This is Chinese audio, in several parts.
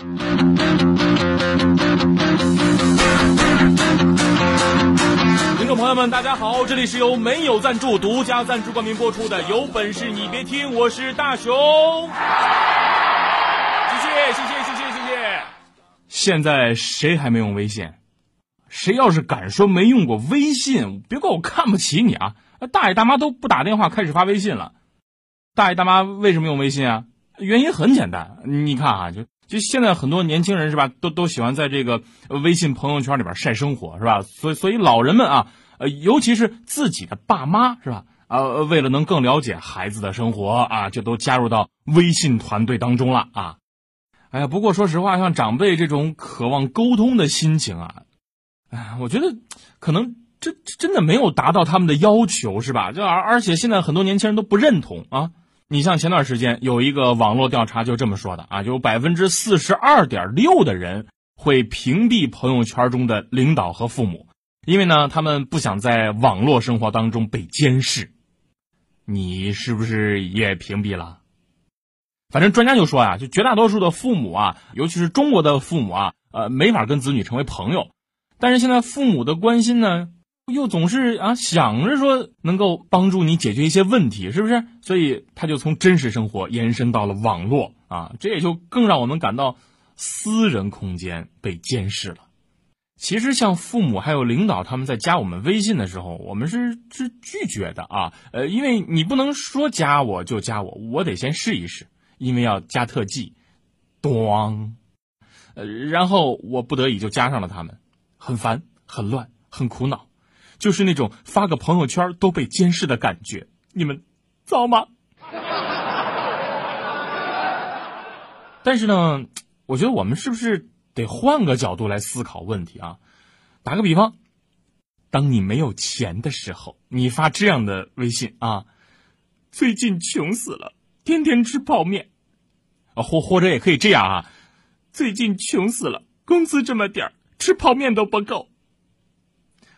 观众朋友们，大家好！这里是由没有赞助、独家赞助冠名播出的《有本事你别听》，我是大熊。谢谢，谢谢，谢谢，谢谢。现在谁还没用微信？谁要是敢说没用过微信，别怪我看不起你啊！大爷大妈都不打电话，开始发微信了。大爷大妈为什么用微信啊？原因很简单，你看啊，就就现在很多年轻人是吧，都都喜欢在这个微信朋友圈里边晒生活是吧？所以所以老人们啊。呃，尤其是自己的爸妈是吧？呃，为了能更了解孩子的生活啊，就都加入到微信团队当中了啊。哎呀，不过说实话，像长辈这种渴望沟通的心情啊，哎，我觉得可能这真的没有达到他们的要求是吧？就而而且现在很多年轻人都不认同啊。你像前段时间有一个网络调查就这么说的啊，有百分之四十二点六的人会屏蔽朋友圈中的领导和父母。因为呢，他们不想在网络生活当中被监视，你是不是也屏蔽了？反正专家就说呀，就绝大多数的父母啊，尤其是中国的父母啊，呃，没法跟子女成为朋友。但是现在父母的关心呢，又总是啊想着说能够帮助你解决一些问题，是不是？所以他就从真实生活延伸到了网络啊，这也就更让我们感到私人空间被监视了。其实，像父母还有领导他们在加我们微信的时候，我们是是拒绝的啊。呃，因为你不能说加我就加我，我得先试一试，因为要加特技，咣，呃，然后我不得已就加上了他们，很烦，很乱，很苦恼，就是那种发个朋友圈都被监视的感觉。你们糟吗？但是呢，我觉得我们是不是？得换个角度来思考问题啊！打个比方，当你没有钱的时候，你发这样的微信啊：“最近穷死了，天天吃泡面。”啊，或或者也可以这样啊：“最近穷死了，工资这么点儿，吃泡面都不够。”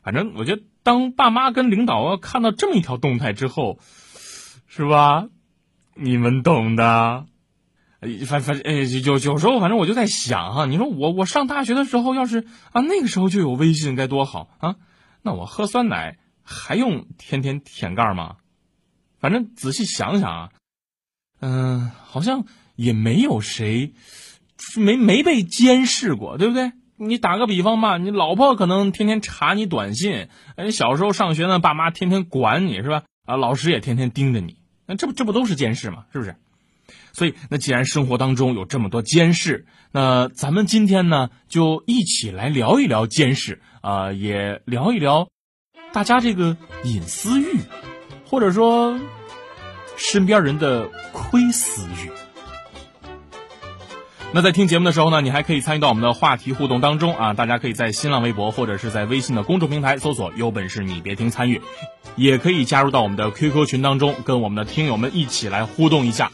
反正我觉得，当爸妈跟领导看到这么一条动态之后，是吧？你们懂的。反反呃有有时候反正我就在想哈，你说我我上大学的时候要是啊那个时候就有微信该多好啊！那我喝酸奶还用天天舔盖吗？反正仔细想想啊，嗯，好像也没有谁没没被监视过，对不对？你打个比方吧，你老婆可能天天查你短信，哎，小时候上学呢，爸妈天天管你是吧？啊，老师也天天盯着你，那这不这不都是监视吗？是不是？所以，那既然生活当中有这么多监视，那咱们今天呢，就一起来聊一聊监视啊，也聊一聊大家这个隐私欲，或者说身边人的窥私欲。那在听节目的时候呢，你还可以参与到我们的话题互动当中啊，大家可以在新浪微博或者是在微信的公众平台搜索“有本事你别听”参与，也可以加入到我们的 QQ 群当中，跟我们的听友们一起来互动一下。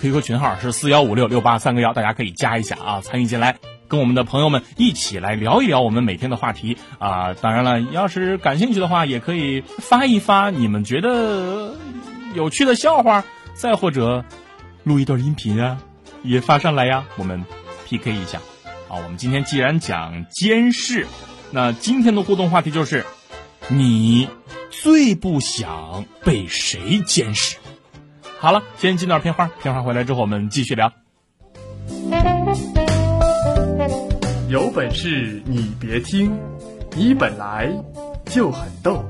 QQ 群号是四幺五六六八三个幺，大家可以加一下啊，参与进来，跟我们的朋友们一起来聊一聊我们每天的话题啊。当然了，要是感兴趣的话，也可以发一发你们觉得有趣的笑话，再或者录一段音频啊，也发上来呀，我们 PK 一下。好，我们今天既然讲监视，那今天的互动话题就是你最不想被谁监视？好了，先进段片花，片花回来之后我们继续聊。有本事你别听，你本来就很逗。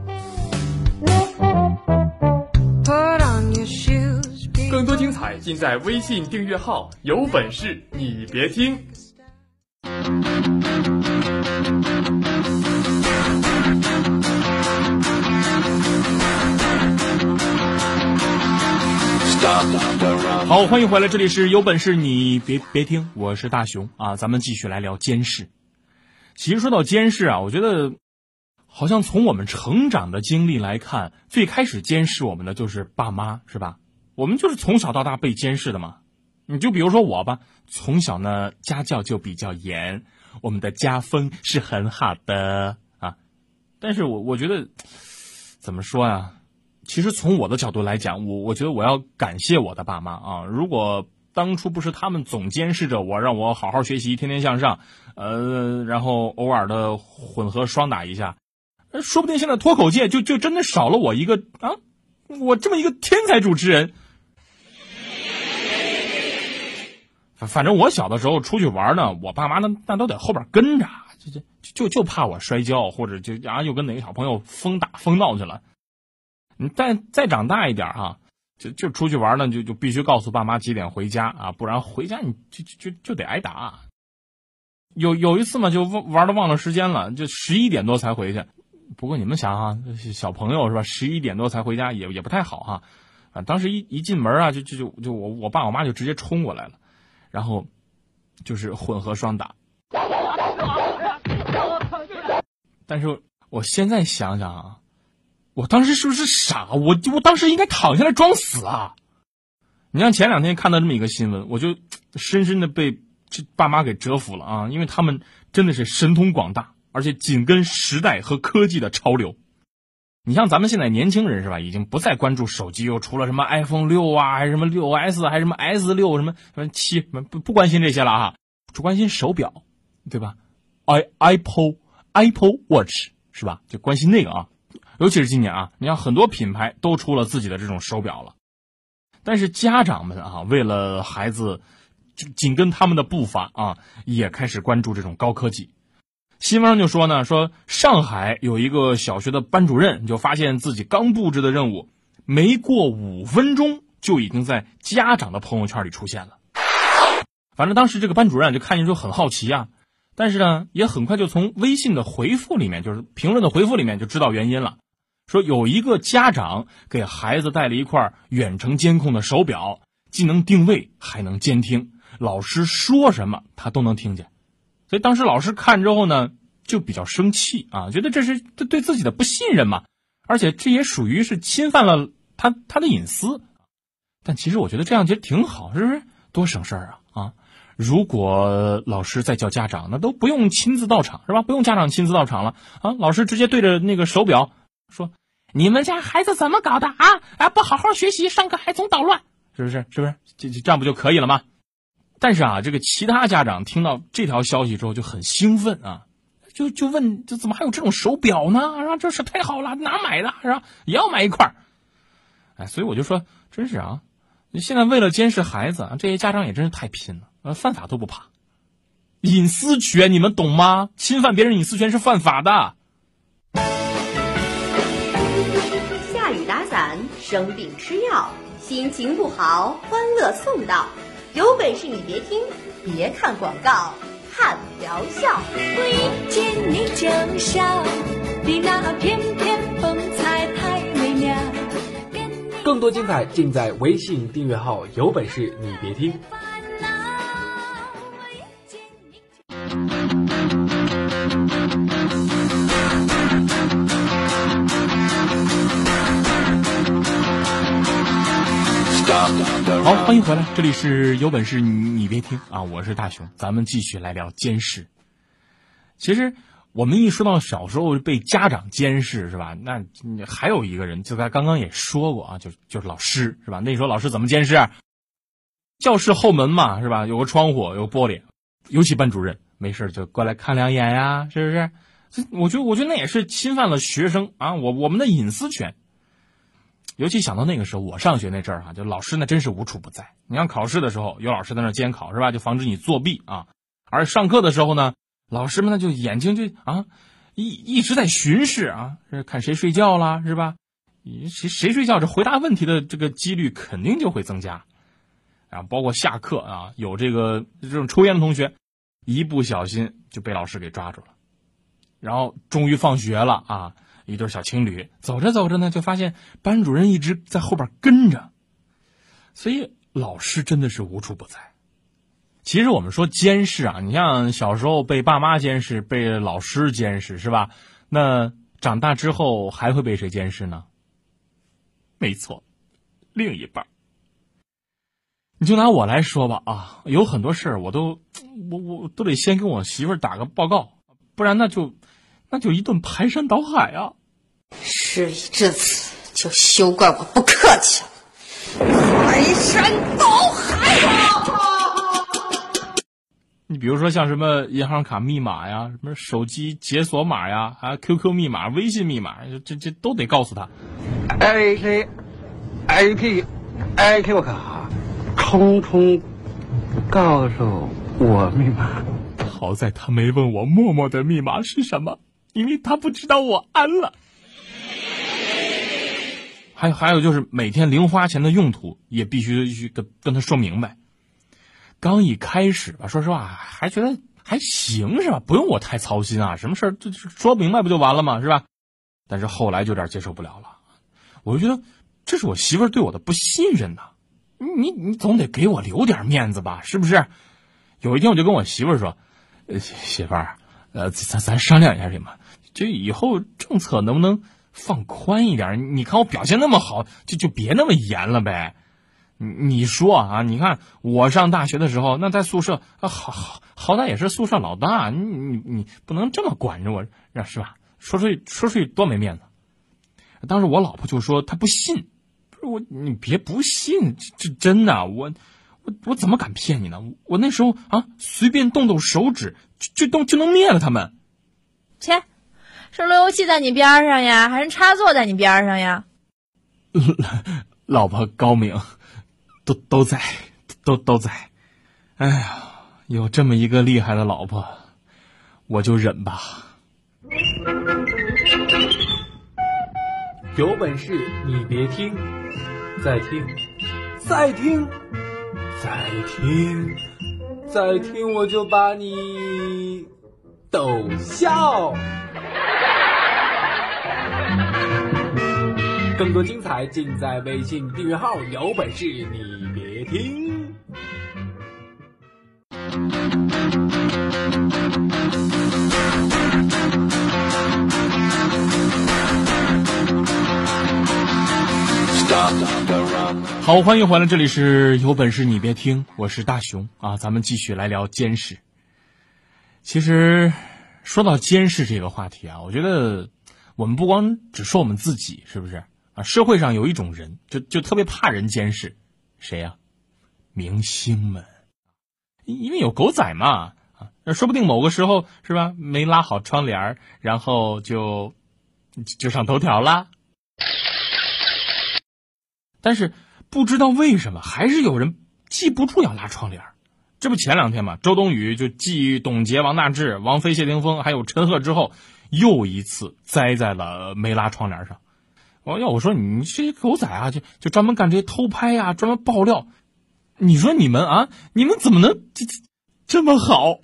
更多精彩尽在微信订阅号“有本事你别听”。好，欢迎回来，这里是有本事你别别听，我是大熊啊，咱们继续来聊监视。其实说到监视啊，我觉得好像从我们成长的经历来看，最开始监视我们的就是爸妈，是吧？我们就是从小到大被监视的嘛。你就比如说我吧，从小呢家教就比较严，我们的家风是很好的啊。但是我我觉得怎么说呀？其实从我的角度来讲，我我觉得我要感谢我的爸妈啊！如果当初不是他们总监视着我，让我好好学习，天天向上，呃，然后偶尔的混合双打一下，说不定现在脱口界就就真的少了我一个啊！我这么一个天才主持人。反反正我小的时候出去玩呢，我爸妈那那都在后边跟着，就就就就怕我摔跤，或者就啊又跟哪个小朋友疯打疯闹去了。你再再长大一点哈，就就出去玩呢，就就必须告诉爸妈几点回家啊，不然回家你就就就得挨打。有有一次嘛，就玩玩的忘了时间了，就十一点多才回去。不过你们想哈，小朋友是吧？十一点多才回家也也不太好哈。啊，当时一一进门啊，就就就就我我爸我妈就直接冲过来了，然后就是混合双打。但是我现在想想啊。我当时是不是傻？我我当时应该躺下来装死啊！你像前两天看到这么一个新闻，我就深深的被这爸妈给折服了啊！因为他们真的是神通广大，而且紧跟时代和科技的潮流。你像咱们现在年轻人是吧？已经不再关注手机，又出了什么 iPhone 六啊，还是什么六 S，还是什么 S 六什么什么七，不不关心这些了哈，只关心手表，对吧？i Apple Apple Watch 是吧？就关心那个啊。尤其是今年啊，你看很多品牌都出了自己的这种手表了，但是家长们啊，为了孩子紧跟他们的步伐啊，也开始关注这种高科技。新闻上就说呢，说上海有一个小学的班主任就发现自己刚布置的任务，没过五分钟就已经在家长的朋友圈里出现了。反正当时这个班主任就看见之后很好奇啊。但是呢，也很快就从微信的回复里面，就是评论的回复里面就知道原因了。说有一个家长给孩子带了一块远程监控的手表，既能定位还能监听，老师说什么他都能听见。所以当时老师看之后呢，就比较生气啊，觉得这是对对自己的不信任嘛，而且这也属于是侵犯了他他的隐私。但其实我觉得这样其实挺好，是不是？多省事儿啊啊！如果老师再叫家长，那都不用亲自到场，是吧？不用家长亲自到场了啊！老师直接对着那个手表说。你们家孩子怎么搞的啊？啊，不好好学习，上课还总捣乱，是不是？是不是？这这样不就可以了吗？但是啊，这个其他家长听到这条消息之后就很兴奋啊，就就问：这怎么还有这种手表呢？啊，这是太好了，哪买的？是吧？也要买一块儿哎，所以我就说，真是啊，现在为了监视孩子，这些家长也真是太拼了，呃，犯法都不怕。隐私权你们懂吗？侵犯别人隐私权是犯法的。下雨打伞生病吃药，心情不好，欢乐送到。有本事你别听，别看广告，看疗效。我一见你就笑，你那翩翩风采太美妙。更多精彩尽在微信订阅号，有本事你别听。好，欢迎回来，这里是有本事你你别听啊！我是大熊，咱们继续来聊监视。其实我们一说到小时候被家长监视，是吧？那还有一个人，就在刚刚也说过啊，就就是老师，是吧？那时候老师怎么监视？教室后门嘛，是吧？有个窗户，有玻璃，尤其班主任没事就过来看两眼呀，是不是？这我觉得，我觉得那也是侵犯了学生啊，我我们的隐私权。尤其想到那个时候，我上学那阵儿哈，就老师那真是无处不在。你像考试的时候，有老师在那监考是吧？就防止你作弊啊。而上课的时候呢，老师们呢就眼睛就啊一一直在巡视啊，看谁睡觉啦是吧？谁谁睡觉，这回答问题的这个几率肯定就会增加。啊，包括下课啊，有这个这种抽烟的同学，一不小心就被老师给抓住了。然后终于放学了啊。一对小情侣走着走着呢，就发现班主任一直在后边跟着。所以老师真的是无处不在。其实我们说监视啊，你像小时候被爸妈监视，被老师监视，是吧？那长大之后还会被谁监视呢？没错，另一半。你就拿我来说吧啊，有很多事儿我都，我我都得先跟我媳妇儿打个报告，不然那就，那就一顿排山倒海啊。事已至此，就休怪我不客气了。排山倒海啊！你比如说像什么银行卡密码呀，什么手机解锁码呀，啊 QQ 密码、微信密码，这这都得告诉他。A K A P A Q 卡，通通告诉我密码。好在他没问我默默的密码是什么，因为他不知道我安了。还还有就是每天零花钱的用途也必须去跟跟他说明白。刚一开始吧，说实话还觉得还行是吧？不用我太操心啊，什么事儿就说明白不就完了吗？是吧？但是后来就有点接受不了了，我就觉得这是我媳妇儿对我的不信任呐。你你总得给我留点面子吧，是不是？有一天我就跟我媳妇儿说：“，媳妇儿，呃，咱咱商量一下行吗？就以后政策能不能放宽一点？你看我表现那么好，就就别那么严了呗。你你说啊，你看我上大学的时候，那在宿舍啊，好好好歹也是宿舍老大，你你你不能这么管着我，是吧？说出去说出去多没面子。当时我老婆就说她不信，不是我，你别不信，这这真的，我我我怎么敢骗你呢？我那时候啊，随便动动手指就就动就能灭了他们。切，是路由器在你边上呀，还是插座在你边上呀？老婆高明，都都在，都都在。哎呀，有这么一个厉害的老婆，我就忍吧。有本事你别听，再听，再听，再听，再听，我就把你逗笑。更多精彩尽在微信订阅号，有本事你别听。好，欢迎回来，这里是有本事你别听，我是大熊啊，咱们继续来聊监视。其实说到监视这个话题啊，我觉得我们不光只说我们自己，是不是社会上有一种人，就就特别怕人监视，谁呀、明星们，因为有狗仔嘛啊，说不定某个时候是吧，没拉好窗帘然后就就上头条啦。但是不知道为什么，还是有人记不住要拉窗帘这不前两天嘛，周冬雨就继董洁、王大治、王菲、谢霆锋还有陈赫之后，又一次栽在了没拉窗帘上。我要我说你这些狗仔啊，就就专门干这些偷拍啊，专门爆料。你说你们啊，你们怎么能这这这么好？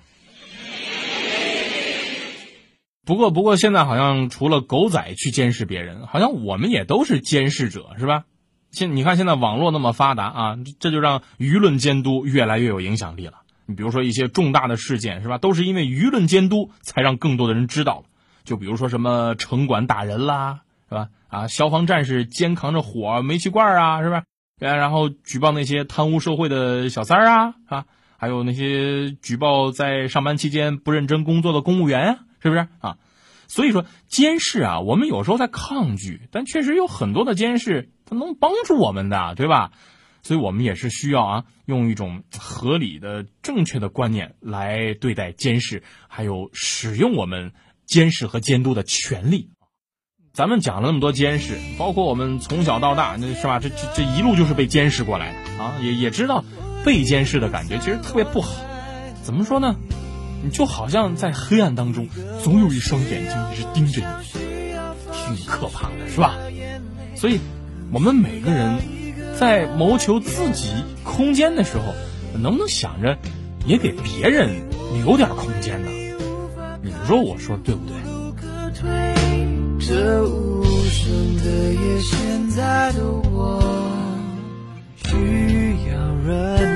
不过不过现在好像除了狗仔去监视别人，好像我们也都是监视者，是吧？现你看现在网络那么发达啊，这就让舆论监督越来越有影响力了。你比如说一些重大的事件是吧，都是因为舆论监督才让更多的人知道了。就比如说什么城管打人啦，是吧？啊，消防战士肩扛着火煤气罐啊，是不是？然后举报那些贪污受贿的小三儿啊，啊，还有那些举报在上班期间不认真工作的公务员啊，是不是啊？所以说监视啊，我们有时候在抗拒，但确实有很多的监视它能帮助我们的，对吧？所以我们也是需要啊，用一种合理的、正确的观念来对待监视，还有使用我们监视和监督的权利。咱们讲了那么多监视，包括我们从小到大，那是吧？这这这一路就是被监视过来的啊，也也知道被监视的感觉其实特别不好。怎么说呢？你就好像在黑暗当中，总有一双眼睛一直盯着你，挺可怕的，是吧？所以，我们每个人在谋求自己空间的时候，能不能想着也给别人留点空间呢？你们说我说对不对？这无声的夜，现在的我，需要人。